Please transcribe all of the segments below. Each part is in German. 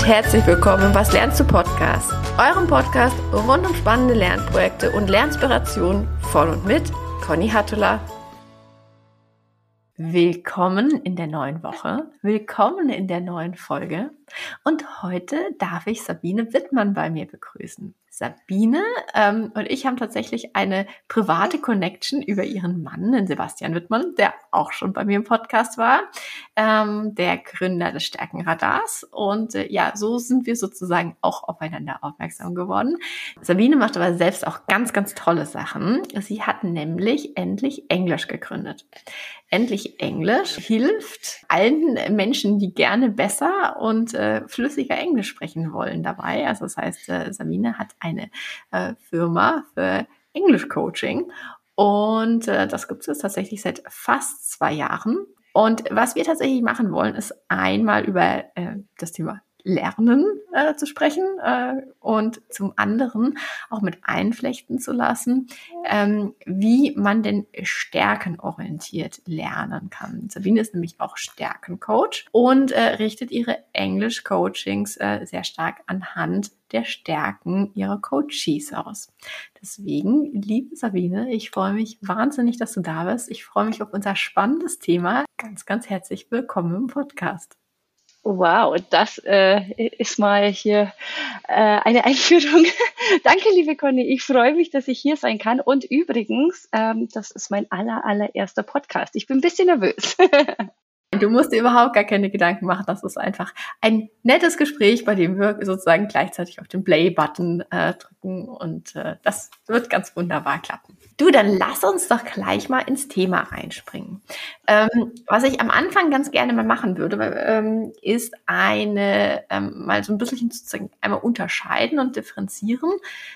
und herzlich willkommen im Was lernst du Podcast, eurem Podcast rund um spannende Lernprojekte und Lernspirationen von und mit Conny Hattula. Willkommen in der neuen Woche, willkommen in der neuen Folge und heute darf ich Sabine Wittmann bei mir begrüßen. Sabine ähm, und ich haben tatsächlich eine private Connection über ihren Mann, den Sebastian Wittmann, der auch schon bei mir im Podcast war, ähm, der Gründer des Stärkenradars. Und äh, ja, so sind wir sozusagen auch aufeinander aufmerksam geworden. Sabine macht aber selbst auch ganz, ganz tolle Sachen. Sie hat nämlich endlich Englisch gegründet. Endlich Englisch hilft allen Menschen, die gerne besser und äh, flüssiger Englisch sprechen wollen dabei. Also das heißt, äh, Sabine hat eine äh, Firma für Englisch Coaching und äh, das gibt es tatsächlich seit fast zwei Jahren. Und was wir tatsächlich machen wollen, ist einmal über äh, das Thema Lernen äh, zu sprechen äh, und zum anderen auch mit einflechten zu lassen, ähm, wie man denn stärkenorientiert lernen kann. Sabine ist nämlich auch Stärkencoach und äh, richtet ihre Englisch-Coachings äh, sehr stark anhand der Stärken ihrer Coaches aus. Deswegen, liebe Sabine, ich freue mich wahnsinnig, dass du da bist. Ich freue mich auf unser spannendes Thema. Ganz, ganz herzlich willkommen im Podcast. Wow, das äh, ist mal hier äh, eine Einführung. Danke, liebe Conny. Ich freue mich, dass ich hier sein kann. Und übrigens, ähm, das ist mein aller, allererster Podcast. Ich bin ein bisschen nervös. Du musst dir überhaupt gar keine Gedanken machen. Das ist einfach ein nettes Gespräch, bei dem wir sozusagen gleichzeitig auf den Play-Button äh, drücken und äh, das wird ganz wunderbar klappen. Du, dann lass uns doch gleich mal ins Thema reinspringen. Ähm, was ich am Anfang ganz gerne mal machen würde, ähm, ist eine, ähm, mal so ein bisschen sozusagen einmal unterscheiden und differenzieren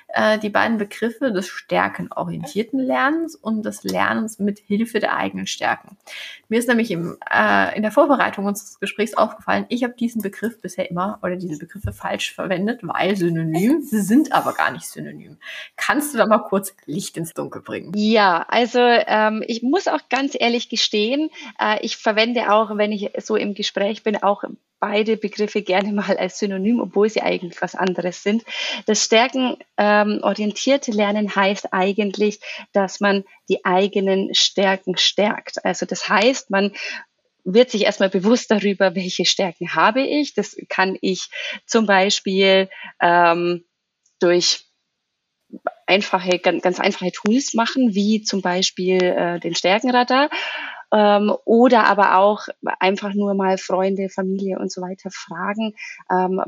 äh, die beiden Begriffe des stärkenorientierten Lernens und des Lernens mit Hilfe der eigenen Stärken. Mir ist nämlich im, äh, in der Vorbereitung unseres Gesprächs aufgefallen, ich habe diesen Begriff bisher immer oder diese Begriffe falsch verwendet, weil synonym, sie sind aber gar nicht synonym. Kannst du da mal kurz Licht ins Dunkel bringen? Bringen? Ja, also ähm, ich muss auch ganz ehrlich gestehen, äh, ich verwende auch, wenn ich so im Gespräch bin, auch beide Begriffe gerne mal als Synonym, obwohl sie eigentlich was anderes sind. Das stärkenorientierte ähm, Lernen heißt eigentlich, dass man die eigenen Stärken stärkt. Also das heißt, man wird sich erstmal bewusst darüber, welche Stärken habe ich. Das kann ich zum Beispiel ähm, durch einfache, ganz, ganz einfache Tools machen, wie zum Beispiel äh, den Stärkenradar. Ähm, oder aber auch einfach nur mal Freunde, Familie und so weiter fragen, ähm,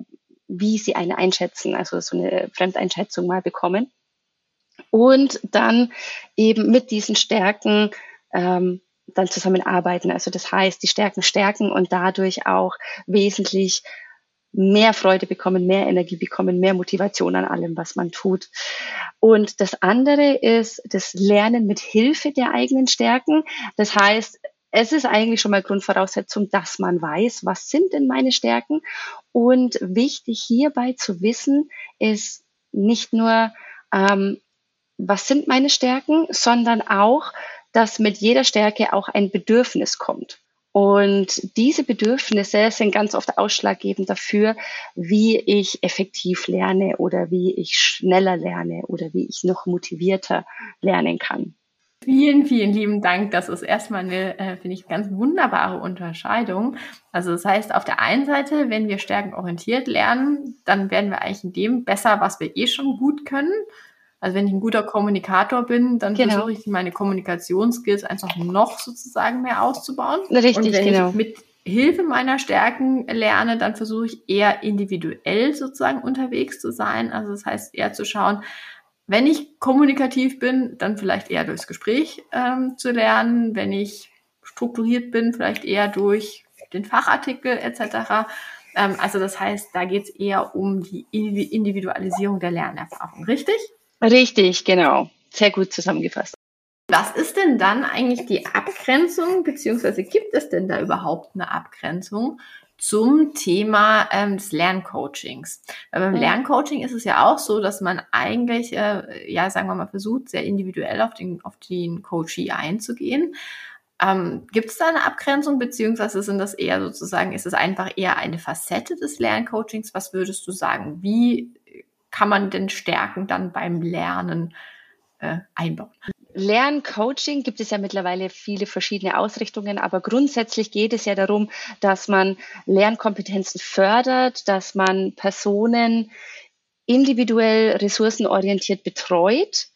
wie sie eine einschätzen, also so eine Fremdeinschätzung mal bekommen. Und dann eben mit diesen Stärken ähm, dann zusammenarbeiten. Also das heißt, die Stärken stärken und dadurch auch wesentlich mehr Freude bekommen, mehr Energie bekommen, mehr Motivation an allem, was man tut. Und das andere ist das Lernen mit Hilfe der eigenen Stärken. Das heißt, es ist eigentlich schon mal Grundvoraussetzung, dass man weiß, was sind denn meine Stärken. Und wichtig hierbei zu wissen ist nicht nur, ähm, was sind meine Stärken, sondern auch, dass mit jeder Stärke auch ein Bedürfnis kommt. Und diese Bedürfnisse sind ganz oft ausschlaggebend dafür, wie ich effektiv lerne oder wie ich schneller lerne oder wie ich noch motivierter lernen kann. Vielen, vielen lieben Dank. Das ist erstmal eine, äh, finde ich, ganz wunderbare Unterscheidung. Also das heißt, auf der einen Seite, wenn wir stärkenorientiert lernen, dann werden wir eigentlich in dem besser, was wir eh schon gut können. Also wenn ich ein guter Kommunikator bin, dann genau. versuche ich meine Kommunikationsskills einfach noch sozusagen mehr auszubauen. Richtig, Und wenn genau. ich mit Hilfe meiner Stärken lerne, dann versuche ich eher individuell sozusagen unterwegs zu sein. Also das heißt eher zu schauen, wenn ich kommunikativ bin, dann vielleicht eher durchs Gespräch ähm, zu lernen. Wenn ich strukturiert bin, vielleicht eher durch den Fachartikel etc. Ähm, also das heißt, da geht es eher um die Individualisierung der Lernerfahrung, richtig? Richtig, genau. Sehr gut zusammengefasst. Was ist denn dann eigentlich die Abgrenzung, beziehungsweise gibt es denn da überhaupt eine Abgrenzung zum Thema ähm, des Lerncoachings? Weil beim Lerncoaching ist es ja auch so, dass man eigentlich, äh, ja, sagen wir mal, versucht, sehr individuell auf den, auf den Coachee einzugehen. Ähm, Gibt es da eine Abgrenzung, beziehungsweise sind das eher sozusagen, ist es einfach eher eine Facette des Lerncoachings? Was würdest du sagen? Wie kann man denn Stärken dann beim Lernen äh, einbauen? Lerncoaching gibt es ja mittlerweile viele verschiedene Ausrichtungen, aber grundsätzlich geht es ja darum, dass man Lernkompetenzen fördert, dass man Personen individuell ressourcenorientiert betreut.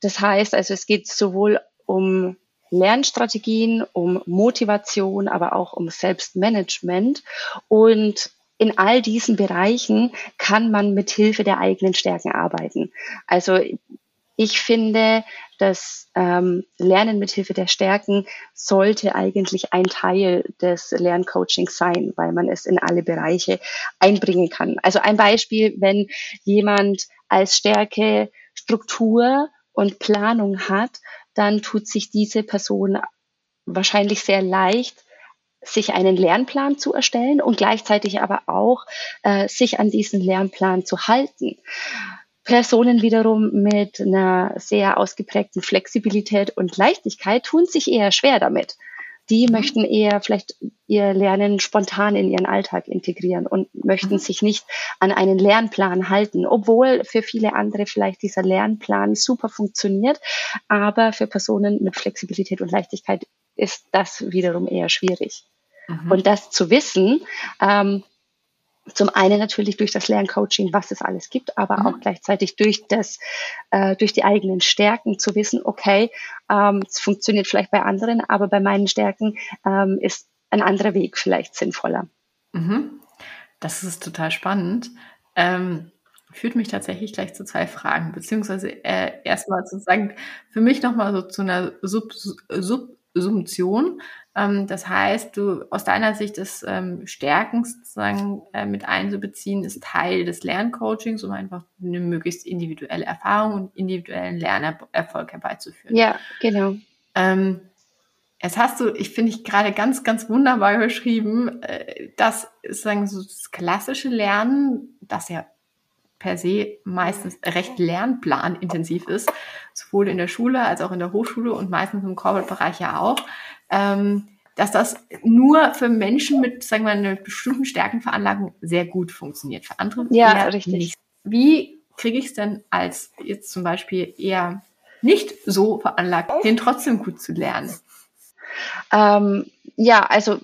Das heißt also, es geht sowohl um Lernstrategien, um Motivation, aber auch um Selbstmanagement. Und in all diesen Bereichen kann man mit Hilfe der eigenen Stärken arbeiten. Also ich finde, das ähm, Lernen mit Hilfe der Stärken sollte eigentlich ein Teil des Lerncoachings sein, weil man es in alle Bereiche einbringen kann. Also ein Beispiel, wenn jemand als Stärke Struktur und Planung hat, dann tut sich diese Person wahrscheinlich sehr leicht, sich einen Lernplan zu erstellen und gleichzeitig aber auch äh, sich an diesen Lernplan zu halten. Personen wiederum mit einer sehr ausgeprägten Flexibilität und Leichtigkeit tun sich eher schwer damit. Die mhm. möchten eher vielleicht ihr Lernen spontan in ihren Alltag integrieren und möchten mhm. sich nicht an einen Lernplan halten, obwohl für viele andere vielleicht dieser Lernplan super funktioniert, aber für Personen mit Flexibilität und Leichtigkeit ist das wiederum eher schwierig. Mhm. Und das zu wissen, ähm, zum einen natürlich durch das Lerncoaching, was es alles gibt, aber mhm. auch gleichzeitig durch das, äh, durch die eigenen Stärken zu wissen, okay, ähm, es funktioniert vielleicht bei anderen, aber bei meinen Stärken ähm, ist ein anderer Weg vielleicht sinnvoller. Mhm. Das ist total spannend. Ähm, führt mich tatsächlich gleich zu zwei Fragen, beziehungsweise äh, erstmal sozusagen für mich nochmal so zu einer Sub, Sub Subsumption. Ähm, das heißt, du aus deiner Sicht das ähm, Stärken sozusagen äh, mit einzubeziehen, ist Teil des Lerncoachings, um einfach eine möglichst individuelle Erfahrung und individuellen Lernerfolg herbeizuführen. Ja, genau. Ähm, Jetzt hast du, ich finde ich gerade ganz, ganz wunderbar beschrieben, äh, dass sagen so das klassische Lernen, das ja per se meistens recht lernplanintensiv ist, sowohl in der Schule als auch in der Hochschule und meistens im Corporate-Bereich ja auch, ähm, dass das nur für Menschen mit, sagen wir, einer bestimmten Stärkenveranlagung sehr gut funktioniert. Für andere ja, richtig. nicht. Wie kriege ich es denn als jetzt zum Beispiel eher nicht so veranlagt, den trotzdem gut zu lernen? Ähm, ja, also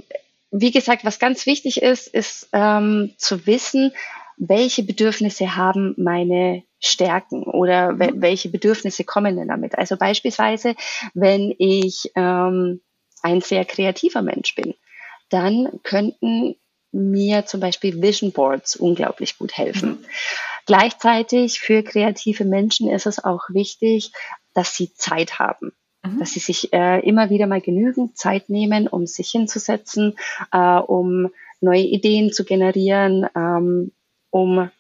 wie gesagt, was ganz wichtig ist, ist ähm, zu wissen, welche Bedürfnisse haben meine Stärken oder mhm. welche Bedürfnisse kommen denn damit? Also beispielsweise, wenn ich ähm, ein sehr kreativer Mensch bin, dann könnten mir zum Beispiel Vision Boards unglaublich gut helfen. Mhm. Gleichzeitig für kreative Menschen ist es auch wichtig, dass sie Zeit haben. Mhm. Dass sie sich äh, immer wieder mal genügend Zeit nehmen, um sich hinzusetzen, äh, um neue Ideen zu generieren, ähm, um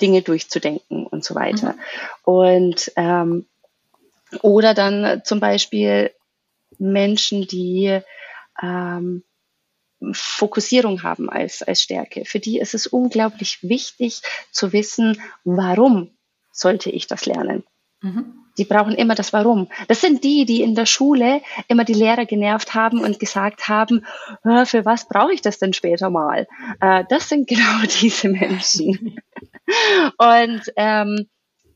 Dinge durchzudenken und so weiter. Mhm. Und ähm, oder dann zum Beispiel Menschen, die ähm, Fokussierung haben als, als Stärke. Für die ist es unglaublich wichtig zu wissen, warum sollte ich das lernen. Mhm. Die brauchen immer das Warum. Das sind die, die in der Schule immer die Lehrer genervt haben und gesagt haben, für was brauche ich das denn später mal? Äh, das sind genau diese Menschen. und ähm,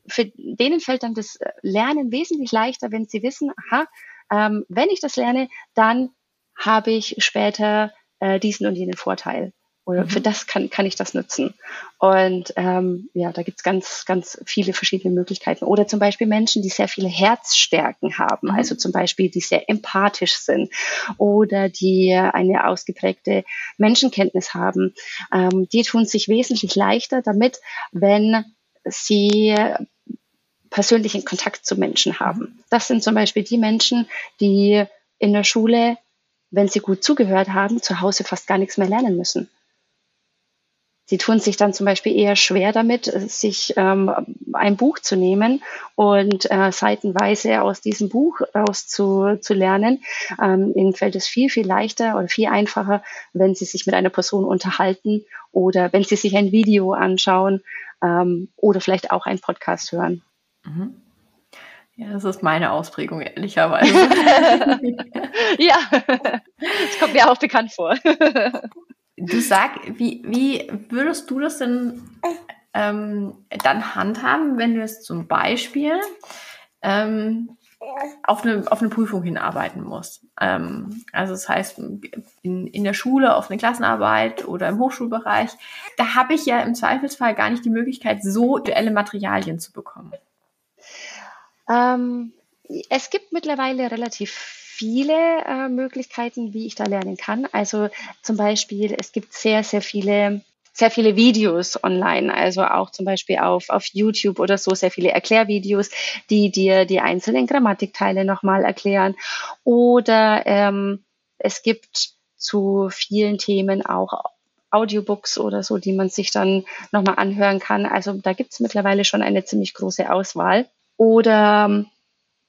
für denen fällt dann das Lernen wesentlich leichter, wenn sie wissen, aha, ähm, wenn ich das lerne, dann habe ich später äh, diesen und jenen Vorteil. Oder mhm. für das kann, kann ich das nutzen. Und ähm, ja, da gibt's ganz, ganz viele verschiedene Möglichkeiten. Oder zum Beispiel Menschen, die sehr viele Herzstärken haben, mhm. also zum Beispiel, die sehr empathisch sind oder die eine ausgeprägte Menschenkenntnis haben. Ähm, die tun sich wesentlich leichter damit, wenn sie persönlichen Kontakt zu Menschen haben. Das sind zum Beispiel die Menschen, die in der Schule, wenn sie gut zugehört haben, zu Hause fast gar nichts mehr lernen müssen. Sie tun sich dann zum Beispiel eher schwer damit, sich ähm, ein Buch zu nehmen und äh, seitenweise aus diesem Buch raus zu, zu lernen. Ähm, ihnen fällt es viel, viel leichter oder viel einfacher, wenn sie sich mit einer Person unterhalten oder wenn sie sich ein Video anschauen ähm, oder vielleicht auch einen Podcast hören. Mhm. Ja, das ist meine Ausprägung, ehrlicherweise. ja, das kommt mir auch bekannt vor. du sag, wie, wie würdest du das denn ähm, dann handhaben, wenn du es zum Beispiel ähm, auf eine, auf eine Prüfung hinarbeiten musst. Ähm, also das heißt, in, in der Schule auf eine Klassenarbeit oder im Hochschulbereich, da habe ich ja im Zweifelsfall gar nicht die Möglichkeit, so duelle Materialien zu bekommen. Ähm, es gibt mittlerweile relativ viele äh, Möglichkeiten, wie ich da lernen kann. Also zum Beispiel, es gibt sehr, sehr viele sehr viele Videos online, also auch zum Beispiel auf, auf YouTube oder so, sehr viele Erklärvideos, die dir die einzelnen Grammatikteile nochmal erklären. Oder ähm, es gibt zu vielen Themen auch Audiobooks oder so, die man sich dann nochmal anhören kann. Also da gibt es mittlerweile schon eine ziemlich große Auswahl. Oder ähm,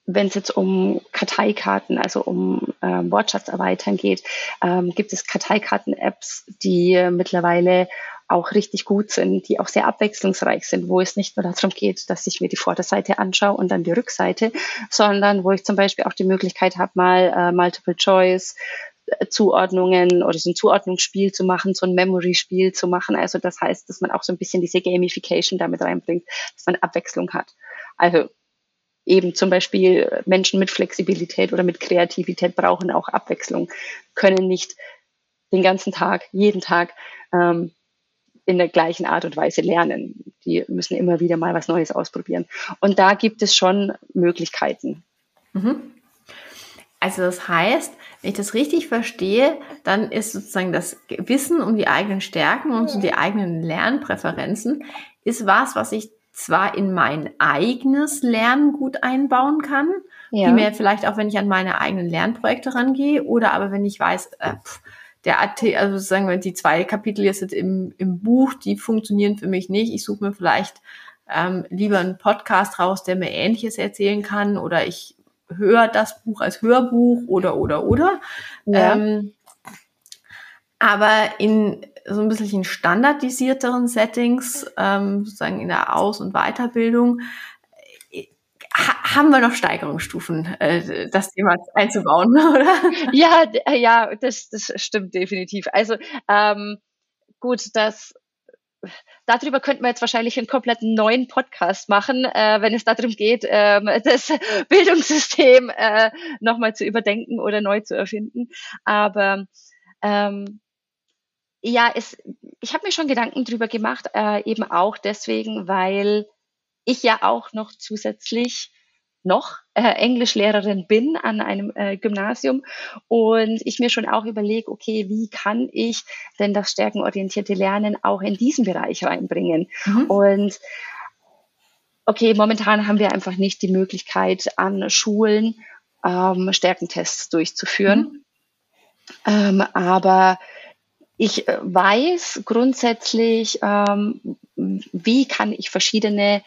wenn es jetzt um Karteikarten, also um ähm, Wortschatz erweitern geht, ähm, gibt es Karteikarten-Apps, die äh, mittlerweile auch richtig gut sind, die auch sehr abwechslungsreich sind, wo es nicht nur darum geht, dass ich mir die Vorderseite anschaue und dann die Rückseite, sondern wo ich zum Beispiel auch die Möglichkeit habe, mal äh, Multiple Choice äh, Zuordnungen oder so ein Zuordnungsspiel zu machen, so ein Memory-Spiel zu machen. Also das heißt, dass man auch so ein bisschen diese Gamification damit reinbringt, dass man Abwechslung hat. Also eben zum Beispiel Menschen mit Flexibilität oder mit Kreativität brauchen auch Abwechslung, können nicht den ganzen Tag, jeden Tag ähm, in der gleichen Art und Weise lernen. Die müssen immer wieder mal was Neues ausprobieren. Und da gibt es schon Möglichkeiten. Mhm. Also das heißt, wenn ich das richtig verstehe, dann ist sozusagen das Wissen um die eigenen Stärken und so die eigenen Lernpräferenzen ist was, was ich zwar in mein eigenes Lernen gut einbauen kann, ja. primär vielleicht auch, wenn ich an meine eigenen Lernprojekte rangehe, oder aber wenn ich weiß, äh, pff, der AT, also sagen wir, die zwei Kapitel jetzt im, im Buch, die funktionieren für mich nicht. Ich suche mir vielleicht ähm, lieber einen Podcast raus, der mir Ähnliches erzählen kann, oder ich höre das Buch als Hörbuch oder oder oder. Ja. Ähm, aber in so ein bisschen standardisierteren Settings, ähm, sozusagen in der Aus- und Weiterbildung, haben wir noch Steigerungsstufen, äh, das Thema einzubauen, oder? Ja, äh, ja, das, das stimmt definitiv. Also ähm, gut, das darüber könnten wir jetzt wahrscheinlich einen kompletten neuen Podcast machen, äh, wenn es darum geht, ähm, das Bildungssystem äh, nochmal zu überdenken oder neu zu erfinden. Aber ähm, ja, es, ich habe mir schon Gedanken drüber gemacht, äh, eben auch deswegen, weil ich ja auch noch zusätzlich noch äh, Englischlehrerin bin an einem äh, Gymnasium und ich mir schon auch überlege, okay, wie kann ich denn das stärkenorientierte Lernen auch in diesen Bereich reinbringen? Mhm. Und okay, momentan haben wir einfach nicht die Möglichkeit an Schulen ähm, Stärkentests durchzuführen. Mhm. Ähm, aber ich äh, weiß grundsätzlich, ähm, wie kann ich verschiedene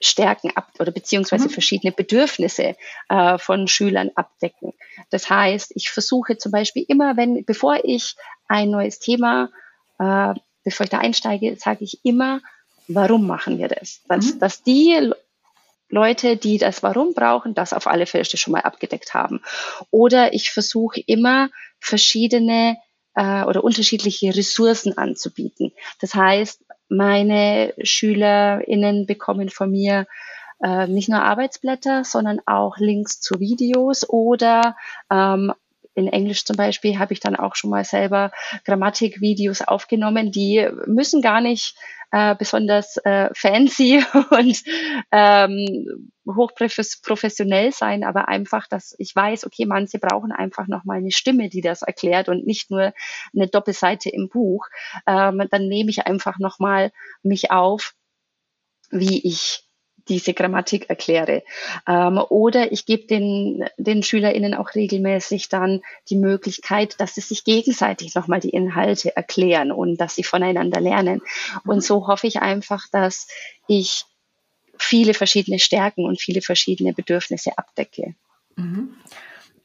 Stärken ab oder beziehungsweise mhm. verschiedene Bedürfnisse äh, von Schülern abdecken. Das heißt, ich versuche zum Beispiel immer, wenn, bevor ich ein neues Thema, äh, bevor ich da einsteige, sage ich immer, warum machen wir das? Dass, mhm. dass die Leute, die das Warum brauchen, das auf alle Fälle schon mal abgedeckt haben. Oder ich versuche immer verschiedene äh, oder unterschiedliche Ressourcen anzubieten. Das heißt, meine SchülerInnen bekommen von mir äh, nicht nur Arbeitsblätter, sondern auch Links zu Videos oder ähm, in Englisch zum Beispiel habe ich dann auch schon mal selber Grammatikvideos aufgenommen. Die müssen gar nicht äh, besonders äh, fancy und ähm, hochprofessionell sein, aber einfach, dass ich weiß, okay, manche brauchen einfach nochmal eine Stimme, die das erklärt und nicht nur eine Doppelseite im Buch. Ähm, dann nehme ich einfach nochmal mich auf, wie ich diese Grammatik erkläre. Ähm, oder ich gebe den, den SchülerInnen auch regelmäßig dann die Möglichkeit, dass sie sich gegenseitig nochmal die Inhalte erklären und dass sie voneinander lernen. Und mhm. so hoffe ich einfach, dass ich viele verschiedene Stärken und viele verschiedene Bedürfnisse abdecke. Mhm.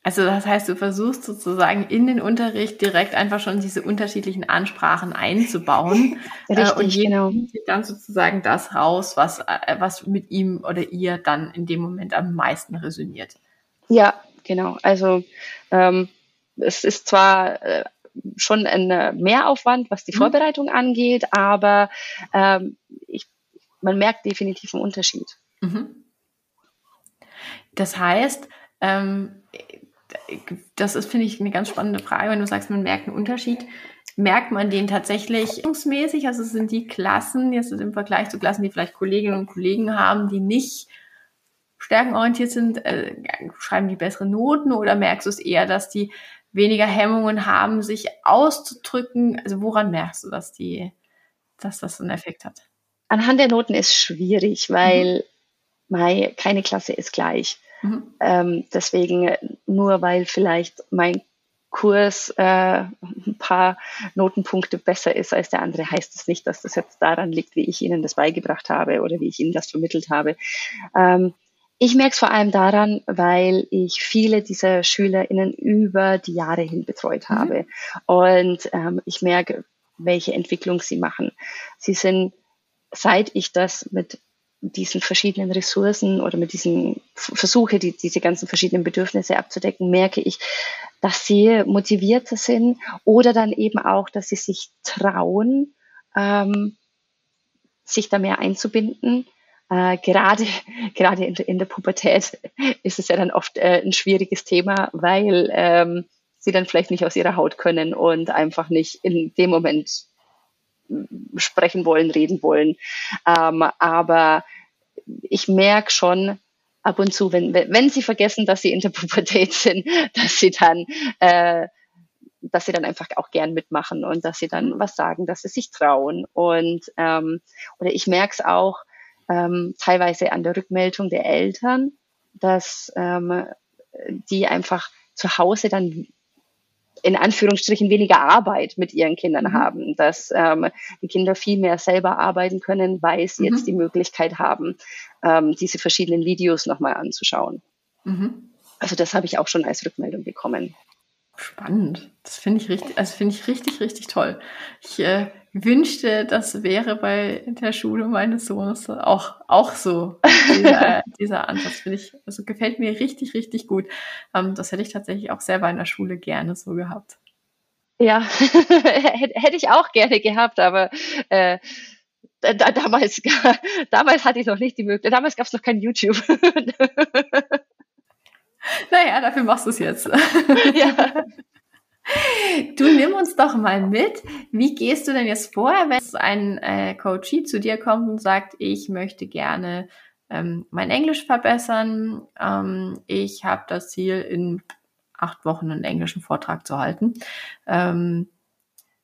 Also das heißt, du versuchst sozusagen in den Unterricht direkt einfach schon diese unterschiedlichen Ansprachen einzubauen. Richtig, äh, und genau. dann sozusagen das raus, was, äh, was mit ihm oder ihr dann in dem Moment am meisten resoniert. Ja, genau. Also ähm, es ist zwar äh, schon ein Mehraufwand, was die mhm. Vorbereitung angeht, aber ähm, ich, man merkt definitiv einen Unterschied. Mhm. Das heißt, ähm, das ist, finde ich, eine ganz spannende Frage, wenn du sagst, man merkt einen Unterschied. Merkt man den tatsächlich mäßig? Also sind die Klassen jetzt im Vergleich zu Klassen, die vielleicht Kolleginnen und Kollegen haben, die nicht stärkenorientiert sind, äh, schreiben die bessere Noten oder merkst du es eher, dass die weniger Hemmungen haben, sich auszudrücken? Also woran merkst du, dass die, dass das einen Effekt hat? Anhand der Noten ist schwierig, weil mhm. keine Klasse ist gleich. Mhm. Ähm, deswegen nur weil vielleicht mein Kurs äh, ein paar Notenpunkte besser ist als der andere, heißt es nicht, dass das jetzt daran liegt, wie ich Ihnen das beigebracht habe oder wie ich Ihnen das vermittelt habe. Ähm, ich merke es vor allem daran, weil ich viele dieser SchülerInnen über die Jahre hin betreut mhm. habe. Und ähm, ich merke, welche Entwicklung sie machen. Sie sind, seit ich das mit diesen verschiedenen Ressourcen oder mit diesen Versuche, die, diese ganzen verschiedenen Bedürfnisse abzudecken, merke ich, dass sie motivierter sind oder dann eben auch, dass sie sich trauen, ähm, sich da mehr einzubinden. Äh, gerade gerade in, in, der Pubertät ist es ja dann oft äh, ein schwieriges Thema, weil ähm, sie dann vielleicht nicht aus ihrer Haut können und einfach nicht in dem Moment sprechen wollen, reden wollen. Ähm, aber ich merke schon ab und zu, wenn, wenn sie vergessen, dass sie in der Pubertät sind, dass sie dann, äh, dass sie dann einfach auch gern mitmachen und dass sie dann was sagen, dass sie sich trauen. Und ähm, oder ich merke es auch ähm, teilweise an der Rückmeldung der Eltern, dass ähm, die einfach zu Hause dann in Anführungsstrichen weniger Arbeit mit ihren Kindern mhm. haben, dass ähm, die Kinder viel mehr selber arbeiten können, weil sie mhm. jetzt die Möglichkeit haben, ähm, diese verschiedenen Videos nochmal anzuschauen. Mhm. Also das habe ich auch schon als Rückmeldung bekommen. Spannend. Das finde ich richtig, also finde ich richtig, richtig toll. Ich äh, wünschte, das wäre bei der Schule meines Sohnes auch, auch so. Dieser, dieser Ansatz finde ich, also gefällt mir richtig, richtig gut. Ähm, das hätte ich tatsächlich auch selber in der Schule gerne so gehabt. Ja, hätte ich auch gerne gehabt, aber äh, da, damals, damals hatte ich noch nicht die Möglichkeit. Damals gab es noch kein YouTube. Naja, dafür machst du es jetzt. Ja. Du nimm uns doch mal mit. Wie gehst du denn jetzt vor, wenn ein äh, Coachie zu dir kommt und sagt, ich möchte gerne ähm, mein Englisch verbessern. Ähm, ich habe das Ziel, in acht Wochen einen englischen Vortrag zu halten. Ähm,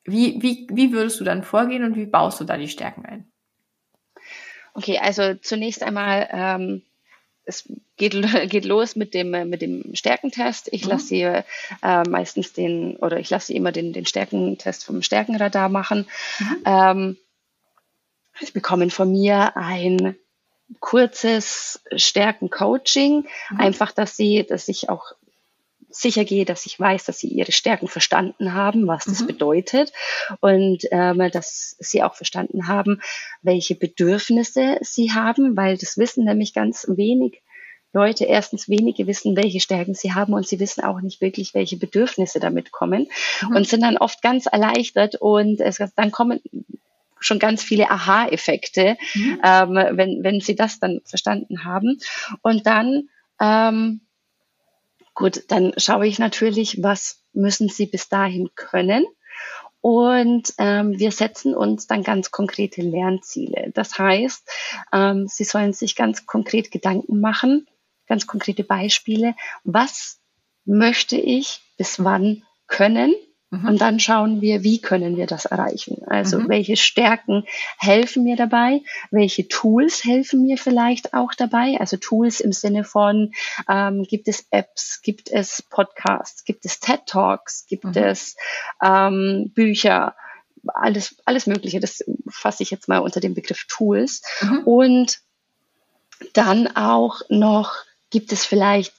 wie, wie, wie würdest du dann vorgehen und wie baust du da die Stärken ein? Okay, also zunächst einmal ähm, es geht, geht los mit dem, mit dem Stärkentest. Ich lasse sie äh, meistens den, oder ich lasse sie immer den, den Stärkentest vom Stärkenradar machen. Mhm. Ähm, sie bekommen von mir ein kurzes Stärkencoaching, mhm. einfach, dass sie, dass ich auch sicher gehe, dass ich weiß, dass sie ihre Stärken verstanden haben, was das mhm. bedeutet und ähm, dass sie auch verstanden haben, welche Bedürfnisse sie haben, weil das wissen nämlich ganz wenig Leute. Erstens wenige wissen, welche Stärken sie haben und sie wissen auch nicht wirklich, welche Bedürfnisse damit kommen mhm. und sind dann oft ganz erleichtert und es, dann kommen schon ganz viele Aha-Effekte, mhm. ähm, wenn, wenn sie das dann verstanden haben. Und dann ähm, Gut, dann schaue ich natürlich, was müssen Sie bis dahin können. Und ähm, wir setzen uns dann ganz konkrete Lernziele. Das heißt, ähm, Sie sollen sich ganz konkret Gedanken machen, ganz konkrete Beispiele. Was möchte ich bis wann können? Mhm. Und dann schauen wir, wie können wir das erreichen? Also mhm. welche Stärken helfen mir dabei? Welche Tools helfen mir vielleicht auch dabei? Also Tools im Sinne von, ähm, gibt es Apps, gibt es Podcasts, gibt es TED Talks, gibt mhm. es ähm, Bücher? Alles, alles Mögliche. Das fasse ich jetzt mal unter dem Begriff Tools. Mhm. Und dann auch noch, gibt es vielleicht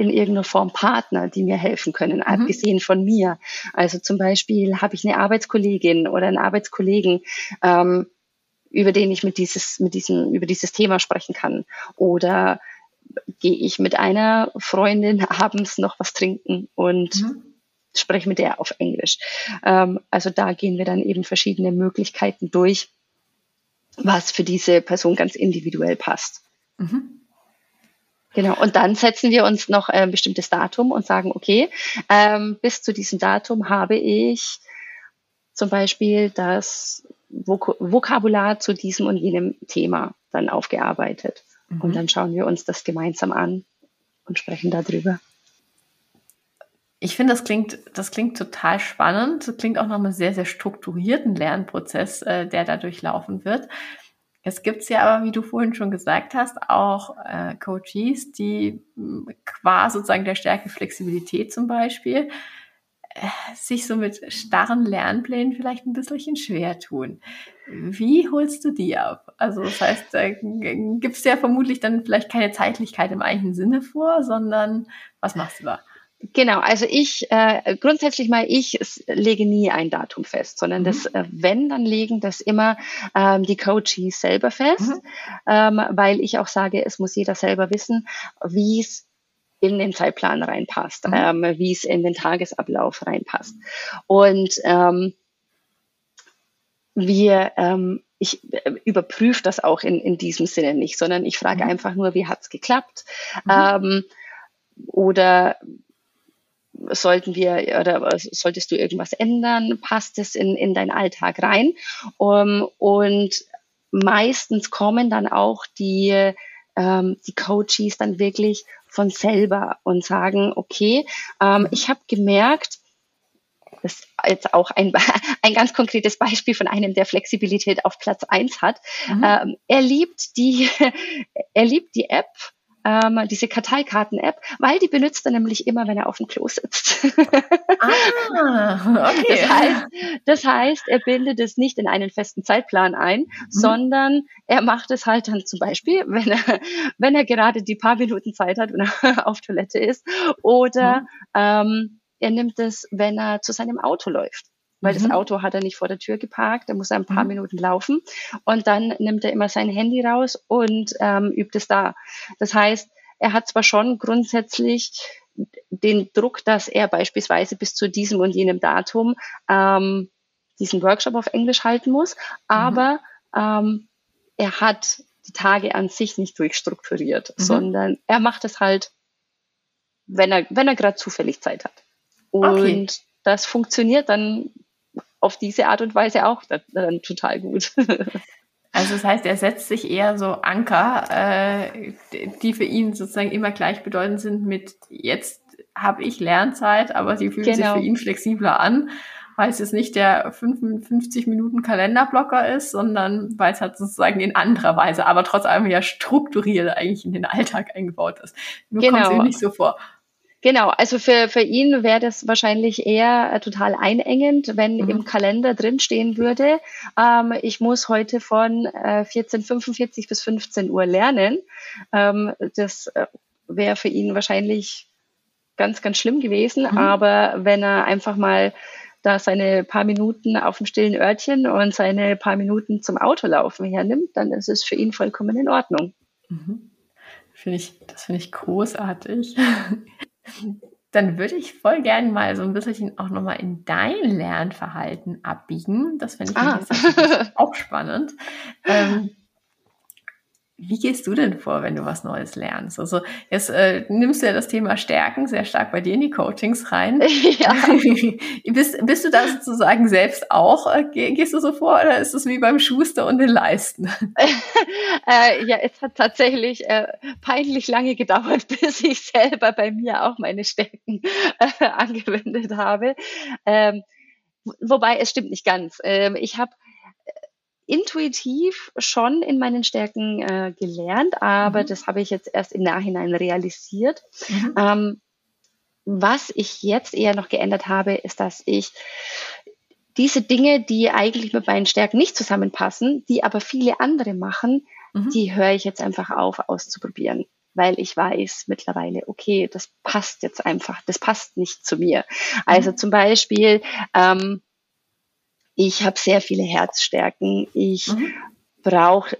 in irgendeiner Form Partner, die mir helfen können, mhm. abgesehen von mir. Also zum Beispiel habe ich eine Arbeitskollegin oder einen Arbeitskollegen, ähm, über den ich mit dieses, mit diesem, über dieses Thema sprechen kann. Oder gehe ich mit einer Freundin abends noch was trinken und mhm. spreche mit der auf Englisch. Ähm, also da gehen wir dann eben verschiedene Möglichkeiten durch, was für diese Person ganz individuell passt. Mhm. Genau, und dann setzen wir uns noch ein bestimmtes Datum und sagen, okay, ähm, bis zu diesem Datum habe ich zum Beispiel das Vok Vokabular zu diesem und jenem Thema dann aufgearbeitet. Mhm. Und dann schauen wir uns das gemeinsam an und sprechen darüber. Ich finde, das klingt, das klingt total spannend. Das klingt auch nach einem sehr, sehr strukturierten Lernprozess, äh, der da durchlaufen wird. Es gibt ja aber, wie du vorhin schon gesagt hast, auch äh, Coaches, die hm, qua sozusagen der Stärke Flexibilität zum Beispiel äh, sich so mit starren Lernplänen vielleicht ein bisschen schwer tun. Wie holst du die ab? Also das heißt, äh, gibt es ja vermutlich dann vielleicht keine Zeitlichkeit im eigentlichen Sinne vor, sondern was machst du da? Genau, also ich äh, grundsätzlich mal, ich lege nie ein Datum fest, sondern mhm. das, äh, wenn, dann legen das immer ähm, die Coaches selber fest, mhm. ähm, weil ich auch sage, es muss jeder selber wissen, wie es in den Zeitplan reinpasst, mhm. ähm, wie es in den Tagesablauf reinpasst. Und ähm, wir, ähm, ich äh, überprüfe das auch in, in diesem Sinne nicht, sondern ich frage mhm. einfach nur, wie hat's geklappt? Mhm. Ähm, oder sollten wir oder solltest du irgendwas ändern? Passt es in, in deinen Alltag rein? Um, und meistens kommen dann auch die, ähm, die Coaches dann wirklich von selber und sagen, okay, ähm, ich habe gemerkt, das ist jetzt auch ein, ein ganz konkretes Beispiel von einem, der Flexibilität auf Platz eins hat. Mhm. Ähm, er liebt die, er liebt die App ähm, diese Karteikarten-App, weil die benutzt er nämlich immer, wenn er auf dem Klo sitzt. ah, okay. Das heißt, das heißt, er bindet es nicht in einen festen Zeitplan ein, mhm. sondern er macht es halt dann zum Beispiel, wenn er, wenn er gerade die paar Minuten Zeit hat, wenn er auf Toilette ist, oder mhm. ähm, er nimmt es, wenn er zu seinem Auto läuft weil mhm. das Auto hat er nicht vor der Tür geparkt, da muss er ein paar mhm. Minuten laufen und dann nimmt er immer sein Handy raus und ähm, übt es da. Das heißt, er hat zwar schon grundsätzlich den Druck, dass er beispielsweise bis zu diesem und jenem Datum ähm, diesen Workshop auf Englisch halten muss, mhm. aber mhm. ähm, er hat die Tage an sich nicht durchstrukturiert, mhm. sondern er macht es halt, wenn er, wenn er gerade zufällig Zeit hat. Und okay. das funktioniert dann auf diese Art und Weise auch dann, dann total gut. Also das heißt, er setzt sich eher so Anker, äh, die für ihn sozusagen immer gleichbedeutend sind mit jetzt habe ich Lernzeit, aber sie fühlen genau. sich für ihn flexibler an, weil es jetzt nicht der 55 Minuten Kalenderblocker ist, sondern weil es halt sozusagen in anderer Weise, aber trotz allem ja strukturiert eigentlich in den Alltag eingebaut ist. Nur genau. kommt es ihm nicht so vor. Genau, also für, für ihn wäre das wahrscheinlich eher äh, total einengend, wenn mhm. im Kalender drinstehen würde, ähm, ich muss heute von äh, 14.45 bis 15 Uhr lernen. Ähm, das äh, wäre für ihn wahrscheinlich ganz, ganz schlimm gewesen. Mhm. Aber wenn er einfach mal da seine paar Minuten auf dem stillen Örtchen und seine paar Minuten zum Autolaufen hernimmt, dann ist es für ihn vollkommen in Ordnung. Mhm. Finde ich, das finde ich großartig. Dann würde ich voll gerne mal so ein bisschen auch nochmal in dein Lernverhalten abbiegen. Das finde ich ah. auch spannend. Ähm, wie gehst du denn vor, wenn du was Neues lernst? Also jetzt äh, nimmst du ja das Thema Stärken sehr stark bei dir in die Coachings rein. Ja. bist, bist du da sozusagen selbst auch, äh, gehst du so vor oder ist es wie beim Schuster und den Leisten? äh, ja, es hat tatsächlich äh, peinlich lange gedauert, bis ich selber bei mir auch meine Stärken äh, angewendet habe. Ähm, wobei, es stimmt nicht ganz. Ähm, ich habe intuitiv schon in meinen Stärken äh, gelernt, aber mhm. das habe ich jetzt erst im Nachhinein realisiert. Mhm. Ähm, was ich jetzt eher noch geändert habe, ist, dass ich diese Dinge, die eigentlich mit meinen Stärken nicht zusammenpassen, die aber viele andere machen, mhm. die höre ich jetzt einfach auf auszuprobieren. weil ich weiß mittlerweile, okay, das passt jetzt einfach, das passt nicht zu mir. Also mhm. zum Beispiel, ähm, ich habe sehr viele Herzstärken, ich mhm. brauche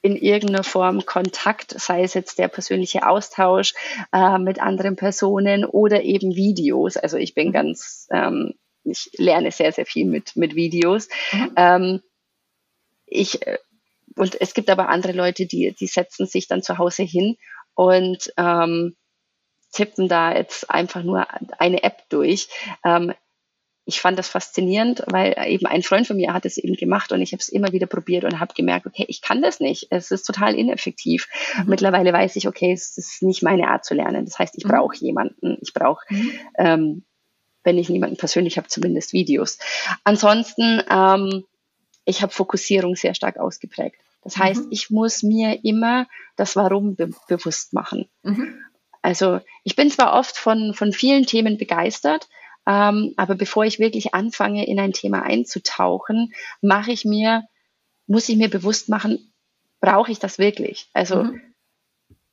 in irgendeiner Form Kontakt, sei es jetzt der persönliche Austausch äh, mit anderen Personen oder eben Videos. Also ich bin mhm. ganz, ähm, ich lerne sehr, sehr viel mit, mit Videos. Mhm. Ähm, ich, äh, und es gibt aber andere Leute, die, die setzen sich dann zu Hause hin und ähm, tippen da jetzt einfach nur eine App durch. Ähm, ich fand das faszinierend, weil eben ein Freund von mir hat es eben gemacht und ich habe es immer wieder probiert und habe gemerkt, okay, ich kann das nicht. Es ist total ineffektiv. Mhm. Mittlerweile weiß ich, okay, es ist nicht meine Art zu lernen. Das heißt, ich mhm. brauche jemanden. Ich brauche, mhm. ähm, wenn ich niemanden persönlich habe, zumindest Videos. Ansonsten, ähm, ich habe Fokussierung sehr stark ausgeprägt. Das heißt, mhm. ich muss mir immer das Warum be bewusst machen. Mhm. Also ich bin zwar oft von, von vielen Themen begeistert, ähm, aber bevor ich wirklich anfange, in ein Thema einzutauchen, mache ich mir, muss ich mir bewusst machen, brauche ich das wirklich? Also mhm.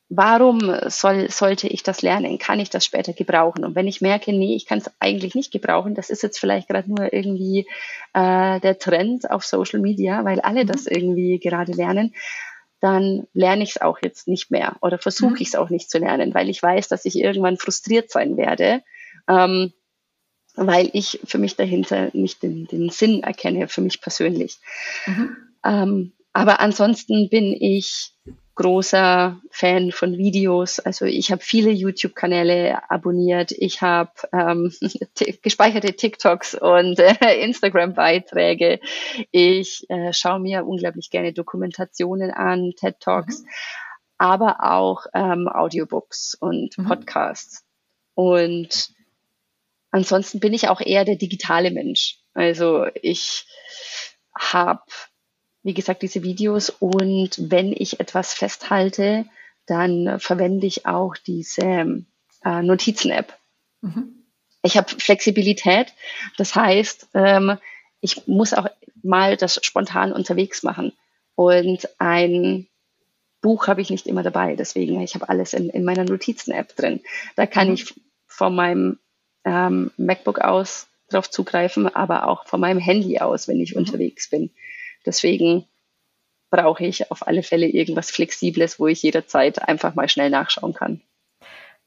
warum soll, sollte ich das lernen? Kann ich das später gebrauchen? Und wenn ich merke, nee, ich kann es eigentlich nicht gebrauchen, das ist jetzt vielleicht gerade nur irgendwie äh, der Trend auf Social Media, weil alle mhm. das irgendwie gerade lernen, dann lerne ich es auch jetzt nicht mehr oder versuche mhm. ich es auch nicht zu lernen, weil ich weiß, dass ich irgendwann frustriert sein werde. Ähm, weil ich für mich dahinter nicht den, den Sinn erkenne, für mich persönlich. Mhm. Ähm, aber ansonsten bin ich großer Fan von Videos. Also ich habe viele YouTube-Kanäle abonniert. Ich habe ähm, gespeicherte TikToks und äh, Instagram-Beiträge. Ich äh, schaue mir unglaublich gerne Dokumentationen an, TED Talks, mhm. aber auch ähm, Audiobooks und mhm. Podcasts. Und ansonsten bin ich auch eher der digitale Mensch. Also ich habe, wie gesagt, diese Videos und wenn ich etwas festhalte, dann verwende ich auch diese äh, Notizen-App. Mhm. Ich habe Flexibilität, das heißt, ähm, ich muss auch mal das spontan unterwegs machen. Und ein Buch habe ich nicht immer dabei, deswegen ich habe alles in, in meiner Notizen-App drin. Da kann mhm. ich von meinem ähm, MacBook aus darauf zugreifen, aber auch von meinem Handy aus, wenn ich mhm. unterwegs bin. Deswegen brauche ich auf alle Fälle irgendwas Flexibles, wo ich jederzeit einfach mal schnell nachschauen kann.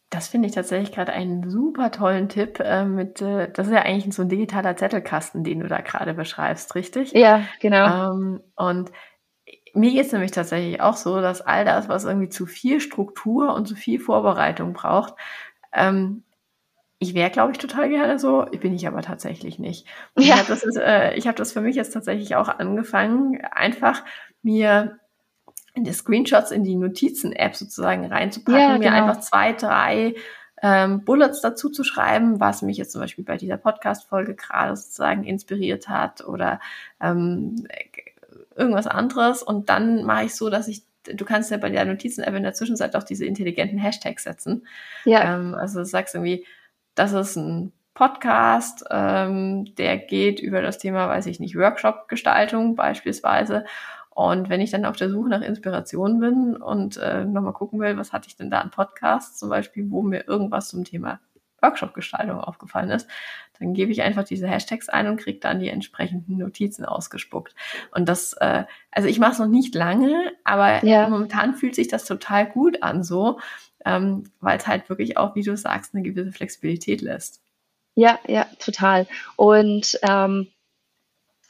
Das finde ich tatsächlich gerade einen super tollen Tipp. Äh, mit, äh, das ist ja eigentlich so ein digitaler Zettelkasten, den du da gerade beschreibst, richtig? Ja, genau. Ähm, und mir geht es nämlich tatsächlich auch so, dass all das, was irgendwie zu viel Struktur und zu viel Vorbereitung braucht, ähm, ich wäre, glaube ich, total gerne so, bin ich aber tatsächlich nicht. Und ja. Ich habe das, äh, hab das für mich jetzt tatsächlich auch angefangen, einfach mir die Screenshots in die Notizen-App sozusagen reinzupacken, ja, genau. mir einfach zwei, drei ähm, Bullets dazu zu schreiben, was mich jetzt zum Beispiel bei dieser Podcast-Folge gerade sozusagen inspiriert hat oder ähm, irgendwas anderes. Und dann mache ich so, dass ich du kannst ja bei der Notizen-App in der Zwischenzeit auch diese intelligenten Hashtags setzen. Ja. Ähm, also du sagst irgendwie, das ist ein Podcast, ähm, der geht über das Thema, weiß ich nicht, Workshop-Gestaltung beispielsweise. Und wenn ich dann auf der Suche nach Inspiration bin und äh, nochmal gucken will, was hatte ich denn da an Podcasts, zum Beispiel, wo mir irgendwas zum Thema Workshop-Gestaltung aufgefallen ist, dann gebe ich einfach diese Hashtags ein und kriege dann die entsprechenden Notizen ausgespuckt. Und das, äh, also ich mache es noch nicht lange, aber ja. momentan fühlt sich das total gut an so ähm, weil es halt wirklich auch, wie du sagst, eine gewisse Flexibilität lässt. Ja, ja, total. Und ähm,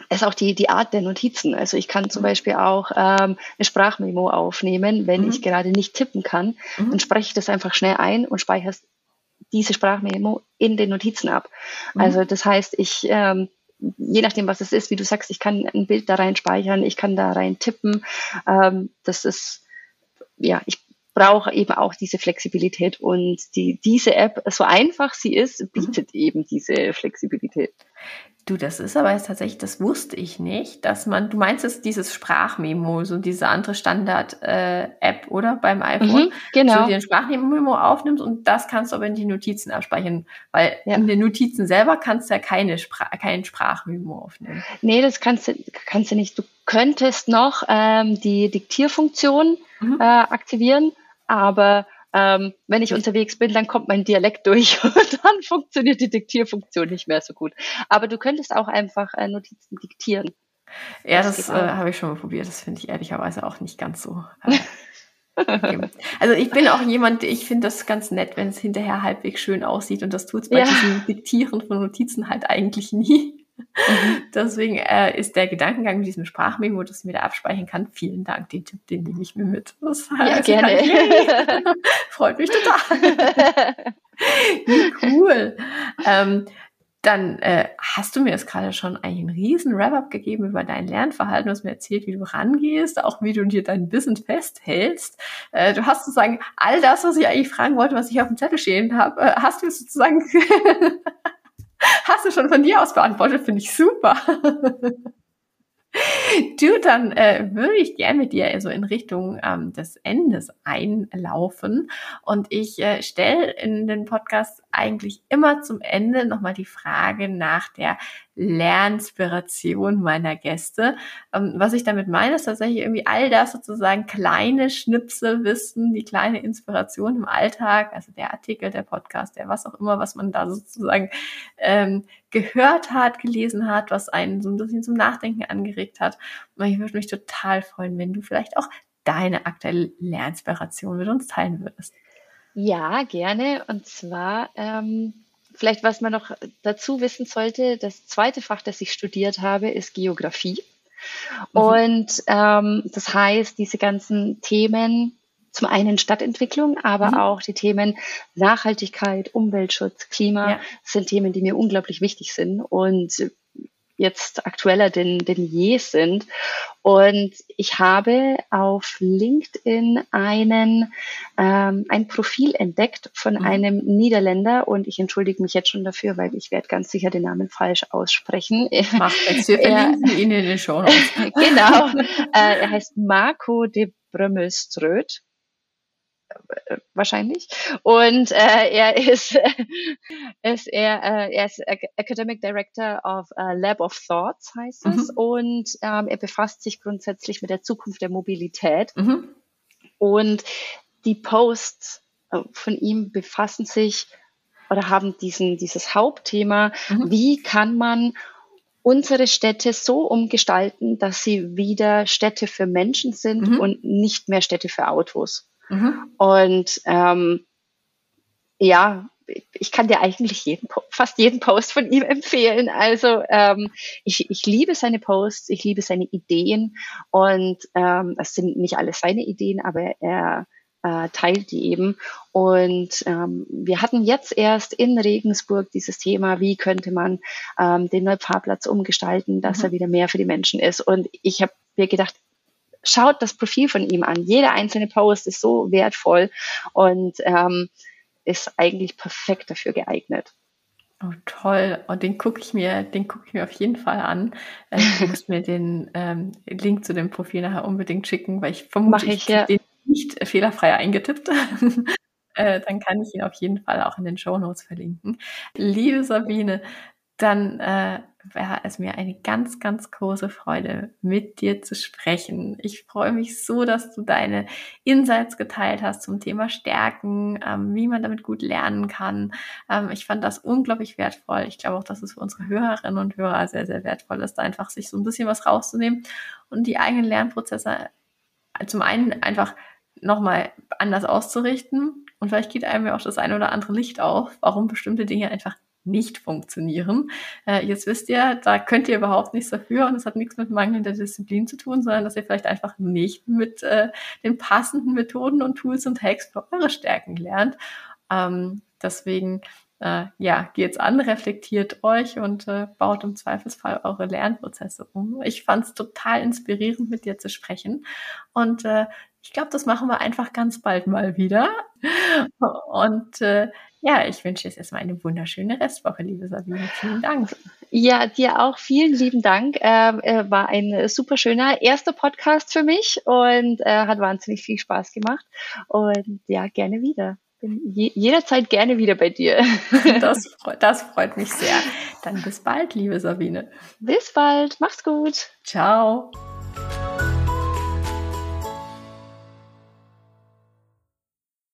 es ist auch die, die Art der Notizen. Also ich kann zum mhm. Beispiel auch ähm, eine Sprachmemo aufnehmen, wenn mhm. ich gerade nicht tippen kann. Mhm. Dann spreche ich das einfach schnell ein und speichere diese Sprachmemo in den Notizen ab. Mhm. Also das heißt, ich ähm, je nachdem, was es ist, wie du sagst, ich kann ein Bild da rein speichern, ich kann da rein tippen. Ähm, das ist, ja, ich brauche eben auch diese Flexibilität und die, diese App, so einfach sie ist, mhm. bietet eben diese Flexibilität. Du, das ist aber jetzt tatsächlich, das wusste ich nicht, dass man, du meinst es dieses Sprachmemo, so diese andere Standard-App, äh, oder? Beim iPhone. Mhm, genau. So, die ein Sprachmemo aufnimmst und das kannst du aber in die Notizen abspeichern, weil ja. in den Notizen selber kannst du ja keine Spra kein Sprachmemo aufnehmen. Nee, das kannst du, kannst du nicht. Du könntest noch ähm, die Diktierfunktion mhm. äh, aktivieren aber ähm, wenn ich unterwegs bin, dann kommt mein Dialekt durch und dann funktioniert die Diktierfunktion nicht mehr so gut. Aber du könntest auch einfach äh, Notizen diktieren. Ja, das, das äh, habe ich schon mal probiert. Das finde ich ehrlicherweise auch nicht ganz so. Äh, okay. Also ich bin auch jemand, ich finde das ganz nett, wenn es hinterher halbwegs schön aussieht und das tut es bei ja. diesem Diktieren von Notizen halt eigentlich nie. Mhm. Deswegen äh, ist der Gedankengang mit diesem Sprachmemo, das ich mir da abspeichern kann. Vielen Dank, den Tipp, den nehme ich mir mit. Das ja, gerne. Freut mich total. Wie cool. Ähm, dann äh, hast du mir jetzt gerade schon einen riesen Wrap-up gegeben über dein Lernverhalten. Du hast mir erzählt, wie du rangehst, auch wie du dir dein Business festhältst. Äh, du hast sozusagen all das, was ich eigentlich fragen wollte, was ich auf dem Zettel stehen habe, äh, hast du sozusagen hast du schon von dir aus beantwortet, finde ich super. Du, dann äh, würde ich gerne mit dir so in Richtung ähm, des Endes einlaufen. Und ich äh, stelle in den Podcast eigentlich immer zum Ende nochmal die Frage nach der Lernspiration meiner Gäste. Ähm, was ich damit meine, ist tatsächlich irgendwie all das sozusagen kleine Schnipsel wissen, die kleine Inspiration im Alltag, also der Artikel, der Podcast, der was auch immer, was man da sozusagen ähm, gehört hat, gelesen hat, was einen so ein bisschen zum Nachdenken angeregt hat. Und ich würde mich total freuen, wenn du vielleicht auch deine aktuelle Lernspiration mit uns teilen würdest. Ja, gerne. Und zwar ähm, vielleicht, was man noch dazu wissen sollte, das zweite Fach, das ich studiert habe, ist Geografie. Mhm. Und ähm, das heißt, diese ganzen Themen, zum einen Stadtentwicklung, aber mhm. auch die Themen Nachhaltigkeit, Umweltschutz, Klima ja. sind Themen, die mir unglaublich wichtig sind. Und jetzt aktueller denn, denn je sind. Und ich habe auf LinkedIn einen, ähm, ein Profil entdeckt von mhm. einem Niederländer und ich entschuldige mich jetzt schon dafür, weil ich werde ganz sicher den Namen falsch aussprechen. Macht jetzt, wir verlinken ihn in den Show Genau. Äh, er heißt Marco de Brömmelströt wahrscheinlich. Und äh, er ist, ist er, äh, er ist Academic Director of uh, Lab of Thoughts heißt es. Mhm. Und ähm, er befasst sich grundsätzlich mit der Zukunft der Mobilität. Mhm. Und die Posts äh, von ihm befassen sich oder haben diesen, dieses Hauptthema, mhm. wie kann man unsere Städte so umgestalten, dass sie wieder Städte für Menschen sind mhm. und nicht mehr Städte für Autos. Mhm. Und ähm, ja, ich kann dir eigentlich jeden, fast jeden Post von ihm empfehlen. Also ähm, ich, ich liebe seine Posts, ich liebe seine Ideen und ähm, es sind nicht alles seine Ideen, aber er äh, teilt die eben. Und ähm, wir hatten jetzt erst in Regensburg dieses Thema, wie könnte man ähm, den Neufahrplatz umgestalten, dass mhm. er wieder mehr für die Menschen ist. Und ich habe mir gedacht, schaut das Profil von ihm an. Jeder einzelne Post ist so wertvoll und ähm, ist eigentlich perfekt dafür geeignet. Oh, toll. Und den gucke ich mir, den gucke ich mir auf jeden Fall an. Äh, du musst mir den ähm, Link zu dem Profil nachher unbedingt schicken, weil ich vermute, ich, ich ja. den nicht fehlerfrei eingetippt. äh, dann kann ich ihn auf jeden Fall auch in den Show Notes verlinken. Liebe Sabine, dann äh, wäre es mir eine ganz, ganz große Freude, mit dir zu sprechen. Ich freue mich so, dass du deine Insights geteilt hast zum Thema Stärken, ähm, wie man damit gut lernen kann. Ähm, ich fand das unglaublich wertvoll. Ich glaube auch, dass es für unsere Hörerinnen und Hörer sehr, sehr wertvoll ist, einfach sich so ein bisschen was rauszunehmen und die eigenen Lernprozesse zum einen einfach nochmal anders auszurichten. Und vielleicht geht einem ja auch das eine oder andere Licht auf, warum bestimmte Dinge einfach nicht funktionieren. Äh, jetzt wisst ihr, da könnt ihr überhaupt nichts dafür und es hat nichts mit mangelnder Disziplin zu tun, sondern dass ihr vielleicht einfach nicht mit äh, den passenden Methoden und Tools und Hacks für eure Stärken lernt. Ähm, deswegen äh, ja, geht's an, reflektiert euch und äh, baut im Zweifelsfall eure Lernprozesse um. Ich fand es total inspirierend, mit dir zu sprechen. Und äh, ich glaube, das machen wir einfach ganz bald mal wieder. Und äh, ja, ich wünsche jetzt erstmal eine wunderschöne Restwoche, liebe Sabine. Vielen Dank. Ja, dir auch vielen lieben Dank. Ähm, äh, war ein super schöner erster Podcast für mich und äh, hat wahnsinnig viel Spaß gemacht. Und ja, gerne wieder. Bin je jederzeit gerne wieder bei dir. Das, das freut mich sehr. Dann bis bald, liebe Sabine. Bis bald. Mach's gut. Ciao.